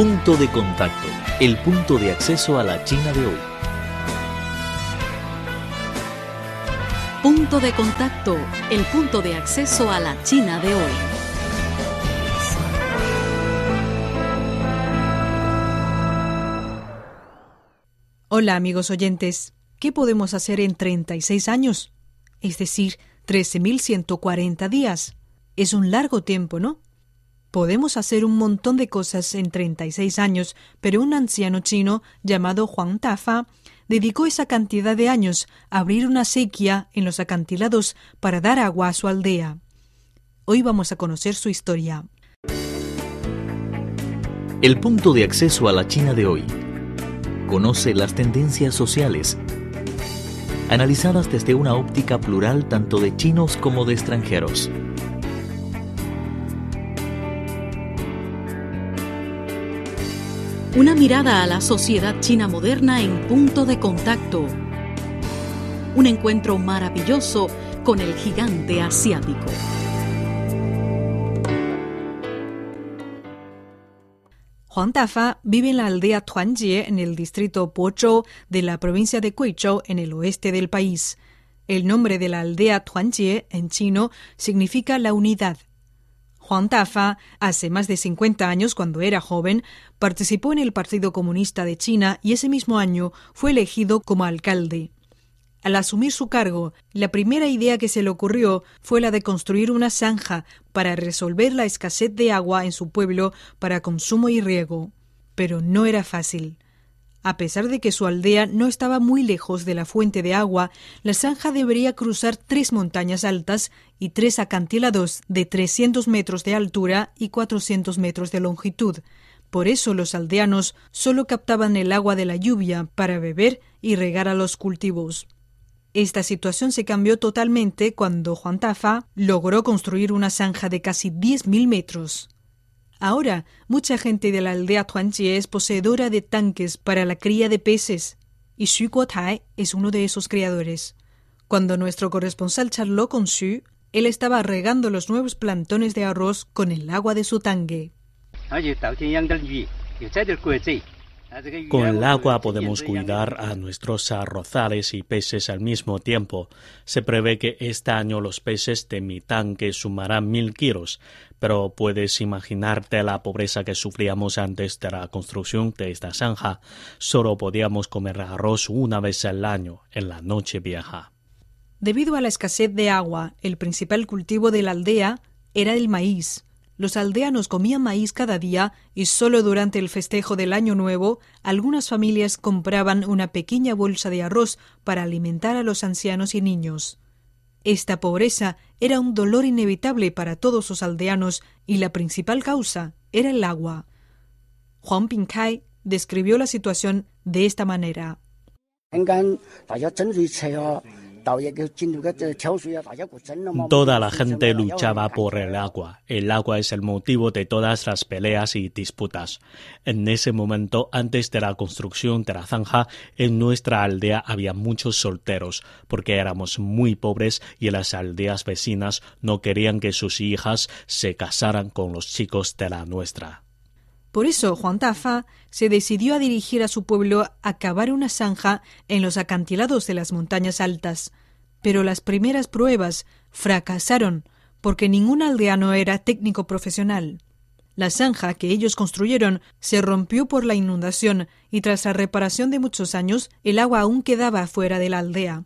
Punto de contacto, el punto de acceso a la China de hoy. Punto de contacto, el punto de acceso a la China de hoy. Hola amigos oyentes, ¿qué podemos hacer en 36 años? Es decir, 13.140 días. Es un largo tiempo, ¿no? Podemos hacer un montón de cosas en 36 años, pero un anciano chino llamado Juan Tafa dedicó esa cantidad de años a abrir una sequía en los acantilados para dar agua a su aldea. Hoy vamos a conocer su historia. El punto de acceso a la China de hoy. Conoce las tendencias sociales, analizadas desde una óptica plural tanto de chinos como de extranjeros. Una mirada a la sociedad china moderna en punto de contacto. Un encuentro maravilloso con el gigante asiático. Juan Dafa vive en la aldea Tuanjie en el distrito Pozhou de la provincia de Guizhou en el oeste del país. El nombre de la aldea Tuanjie en chino significa la unidad. Juan Tafa, hace más de 50 años, cuando era joven, participó en el Partido Comunista de China y ese mismo año fue elegido como alcalde. Al asumir su cargo, la primera idea que se le ocurrió fue la de construir una zanja para resolver la escasez de agua en su pueblo para consumo y riego. Pero no era fácil. A pesar de que su aldea no estaba muy lejos de la fuente de agua, la zanja debería cruzar tres montañas altas y tres acantilados de 300 metros de altura y 400 metros de longitud. Por eso los aldeanos solo captaban el agua de la lluvia para beber y regar a los cultivos. Esta situación se cambió totalmente cuando Juan Tafa logró construir una zanja de casi 10.000 metros. Ahora, mucha gente de la aldea Tuanjie es poseedora de tanques para la cría de peces, y Xu Guotai es uno de esos criadores. Cuando nuestro corresponsal charló con Xu, él estaba regando los nuevos plantones de arroz con el agua de su tanque. Con el agua podemos cuidar a nuestros arrozales y peces al mismo tiempo. Se prevé que este año los peces de mi tanque sumarán mil kilos, pero puedes imaginarte la pobreza que sufríamos antes de la construcción de esta zanja. Solo podíamos comer arroz una vez al año, en la noche vieja. Debido a la escasez de agua, el principal cultivo de la aldea era el maíz. Los aldeanos comían maíz cada día y solo durante el festejo del Año Nuevo algunas familias compraban una pequeña bolsa de arroz para alimentar a los ancianos y niños. Esta pobreza era un dolor inevitable para todos los aldeanos y la principal causa era el agua. Juan Pinkai describió la situación de esta manera. Toda la gente luchaba por el agua. El agua es el motivo de todas las peleas y disputas. En ese momento, antes de la construcción de la zanja, en nuestra aldea había muchos solteros, porque éramos muy pobres y las aldeas vecinas no querían que sus hijas se casaran con los chicos de la nuestra. Por eso Juan Tafa se decidió a dirigir a su pueblo a cavar una zanja en los acantilados de las montañas altas. Pero las primeras pruebas fracasaron porque ningún aldeano era técnico profesional. La zanja que ellos construyeron se rompió por la inundación y tras la reparación de muchos años el agua aún quedaba fuera de la aldea.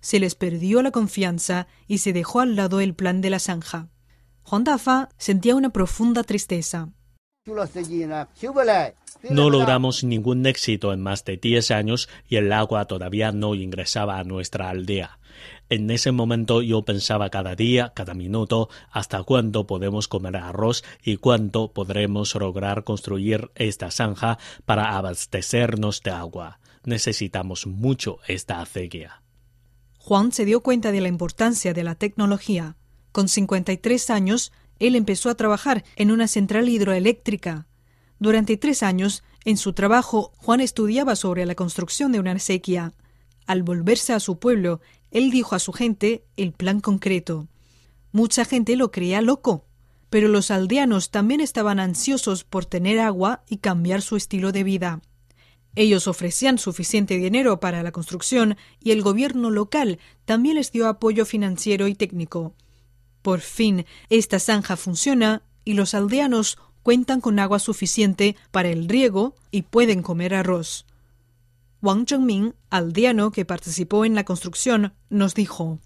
Se les perdió la confianza y se dejó al lado el plan de la zanja. Juan Tafa sentía una profunda tristeza. No logramos ningún éxito en más de diez años y el agua todavía no ingresaba a nuestra aldea. En ese momento yo pensaba cada día, cada minuto, hasta cuándo podemos comer arroz y cuánto podremos lograr construir esta zanja para abastecernos de agua. Necesitamos mucho esta acequia. Juan se dio cuenta de la importancia de la tecnología. Con 53 años, él empezó a trabajar en una central hidroeléctrica. Durante tres años, en su trabajo, Juan estudiaba sobre la construcción de una acequia. Al volverse a su pueblo, él dijo a su gente el plan concreto. Mucha gente lo creía loco, pero los aldeanos también estaban ansiosos por tener agua y cambiar su estilo de vida. Ellos ofrecían suficiente dinero para la construcción y el gobierno local también les dio apoyo financiero y técnico. Por fin, esta zanja funciona y los aldeanos cuentan con agua suficiente para el riego y pueden comer arroz. Wang Zhengming, aldeano que participó en la construcción, nos dijo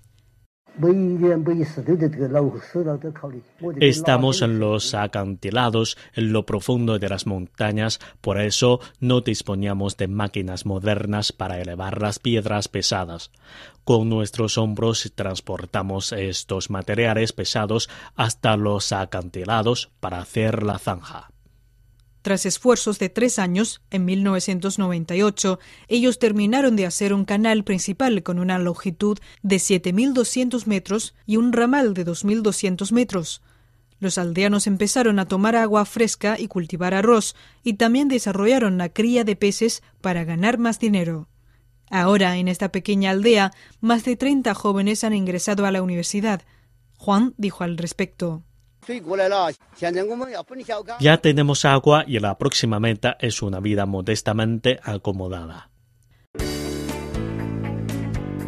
Estamos en los acantilados, en lo profundo de las montañas, por eso no disponíamos de máquinas modernas para elevar las piedras pesadas. Con nuestros hombros transportamos estos materiales pesados hasta los acantilados para hacer la zanja. Tras esfuerzos de tres años, en 1998, ellos terminaron de hacer un canal principal con una longitud de 7.200 metros y un ramal de 2.200 metros. Los aldeanos empezaron a tomar agua fresca y cultivar arroz, y también desarrollaron la cría de peces para ganar más dinero. Ahora, en esta pequeña aldea, más de 30 jóvenes han ingresado a la universidad. Juan dijo al respecto. Ya tenemos agua y la próxima meta es una vida modestamente acomodada.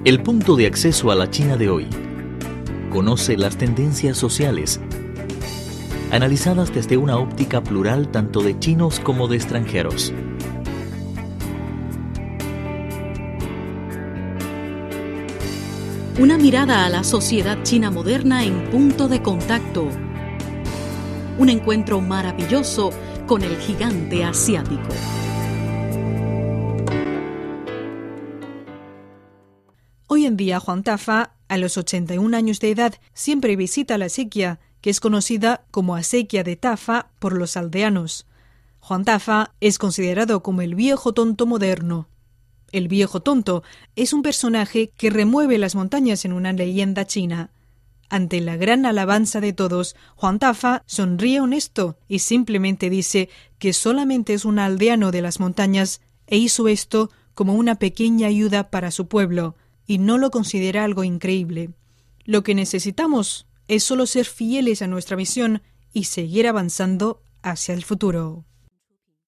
El punto de acceso a la China de hoy. Conoce las tendencias sociales, analizadas desde una óptica plural tanto de chinos como de extranjeros. Una mirada a la sociedad china moderna en punto de contacto un encuentro maravilloso con el gigante asiático. Hoy en día Juan Tafa, a los 81 años de edad, siempre visita la sequía, que es conocida como acequia de Tafa por los aldeanos. Juan Tafa es considerado como el viejo tonto moderno. El viejo tonto es un personaje que remueve las montañas en una leyenda china. Ante la gran alabanza de todos, Juan Tafa sonríe honesto y simplemente dice que solamente es un aldeano de las montañas e hizo esto como una pequeña ayuda para su pueblo, y no lo considera algo increíble. Lo que necesitamos es solo ser fieles a nuestra misión y seguir avanzando hacia el futuro.